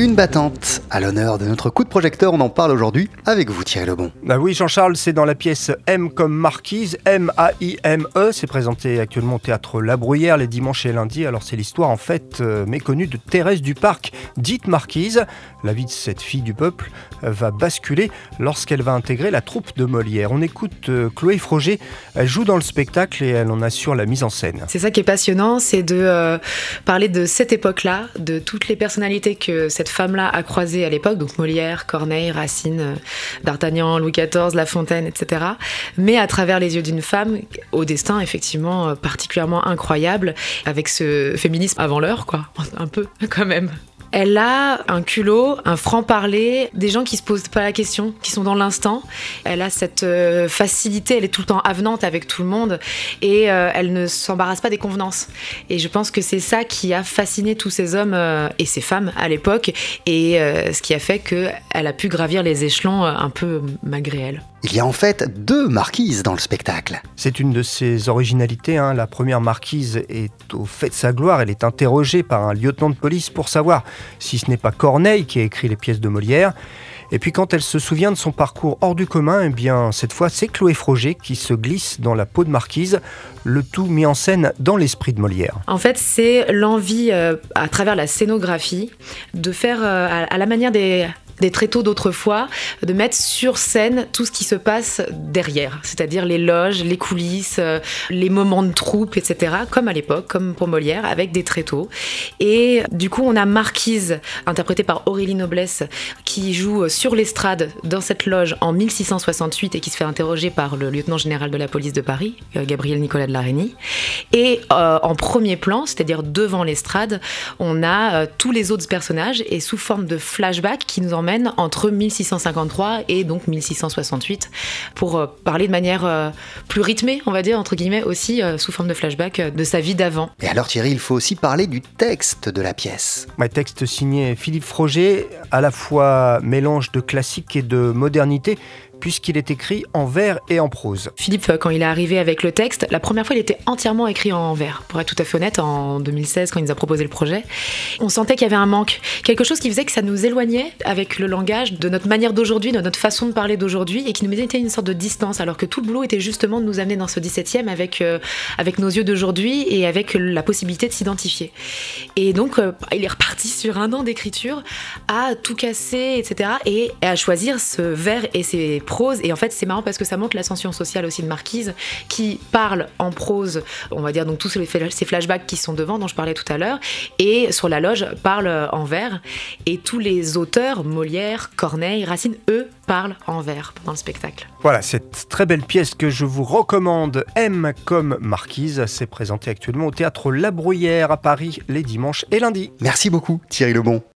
Une battante à l'honneur de notre coup de projecteur, on en parle aujourd'hui avec vous Thierry Lebon. Bah oui Jean-Charles, c'est dans la pièce M comme Marquise, M-A-I-M-E, c'est présenté actuellement au théâtre La Bruyère les dimanches et lundis. Alors c'est l'histoire en fait euh, méconnue de Thérèse du Parc, dite Marquise. La vie de cette fille du peuple euh, va basculer lorsqu'elle va intégrer la troupe de Molière. On écoute euh, Chloé Froger, elle joue dans le spectacle et elle en assure la mise en scène. C'est ça qui est passionnant, c'est de parler de cette époque-là, de toutes les personnalités que cette femme-là a croisées à l'époque, donc Molière, Corneille, Racine, euh, D'Artagnan, Louis XIV, La Fontaine, etc. Mais à travers les yeux d'une femme au destin effectivement euh, particulièrement incroyable, avec ce féminisme avant l'heure, quoi, un peu quand même. Elle a un culot, un franc-parler, des gens qui se posent pas la question, qui sont dans l'instant. Elle a cette euh, facilité, elle est tout le temps avenante avec tout le monde et euh, elle ne s'embarrasse pas des convenances. Et je pense que c'est ça qui a fasciné tous ces hommes euh, et ces femmes à l'époque et ce qui a fait qu'elle a pu gravir les échelons un peu malgré elle. Il y a en fait deux marquises dans le spectacle. C'est une de ses originalités. Hein. La première marquise est au fait de sa gloire. Elle est interrogée par un lieutenant de police pour savoir si ce n'est pas Corneille qui a écrit les pièces de Molière. Et puis quand elle se souvient de son parcours hors du commun, eh bien cette fois c'est Chloé Froger qui se glisse dans la peau de marquise, le tout mis en scène dans l'esprit de Molière. En fait, c'est l'envie euh, à travers la scénographie de faire euh, à la manière des des tréteaux d'autrefois, de mettre sur scène tout ce qui se passe derrière, c'est-à-dire les loges, les coulisses, euh, les moments de troupe, etc., comme à l'époque, comme pour Molière, avec des tréteaux. Et du coup, on a Marquise, interprétée par Aurélie Noblesse, qui joue sur l'estrade dans cette loge en 1668 et qui se fait interroger par le lieutenant général de la police de Paris, euh, Gabriel Nicolas de Larigny. Et euh, en premier plan, c'est-à-dire devant l'estrade, on a tous les autres personnages et sous forme de flashback qui nous emmènent entre 1653 et donc 1668 pour euh, parler de manière euh, plus rythmée, on va dire, entre guillemets, aussi euh, sous forme de flashback de sa vie d'avant. Et alors Thierry, il faut aussi parler du texte de la pièce. Un texte signé Philippe Froger, à la fois mélange de classique et de modernité puisqu'il est écrit en vers et en prose. Philippe, euh, quand il est arrivé avec le texte, la première fois, il était entièrement écrit en vers. Pour être tout à fait honnête, en 2016, quand il nous a proposé le projet, on sentait qu'il y avait un manque. Quelque chose qui faisait que ça nous éloignait avec le langage de notre manière d'aujourd'hui, de notre façon de parler d'aujourd'hui, et qui nous mettait une sorte de distance, alors que tout le boulot était justement de nous amener dans ce 17e avec, euh, avec nos yeux d'aujourd'hui et avec la possibilité de s'identifier. Et donc, euh, il est reparti sur un an d'écriture à tout casser, etc., et à choisir ce vers et ses prose. Et en fait, c'est marrant parce que ça montre l'ascension sociale aussi de Marquise, qui parle en prose, on va dire donc tous ces flashbacks qui sont devant, dont je parlais tout à l'heure, et sur la loge parle en vers. Et tous les auteurs, Molière, Corneille, Racine, eux, parlent en vers pendant le spectacle. Voilà, cette très belle pièce que je vous recommande, M comme Marquise, s'est présentée actuellement au théâtre La Bruyère à Paris les dimanches et lundis. Merci beaucoup, Thierry Lebon.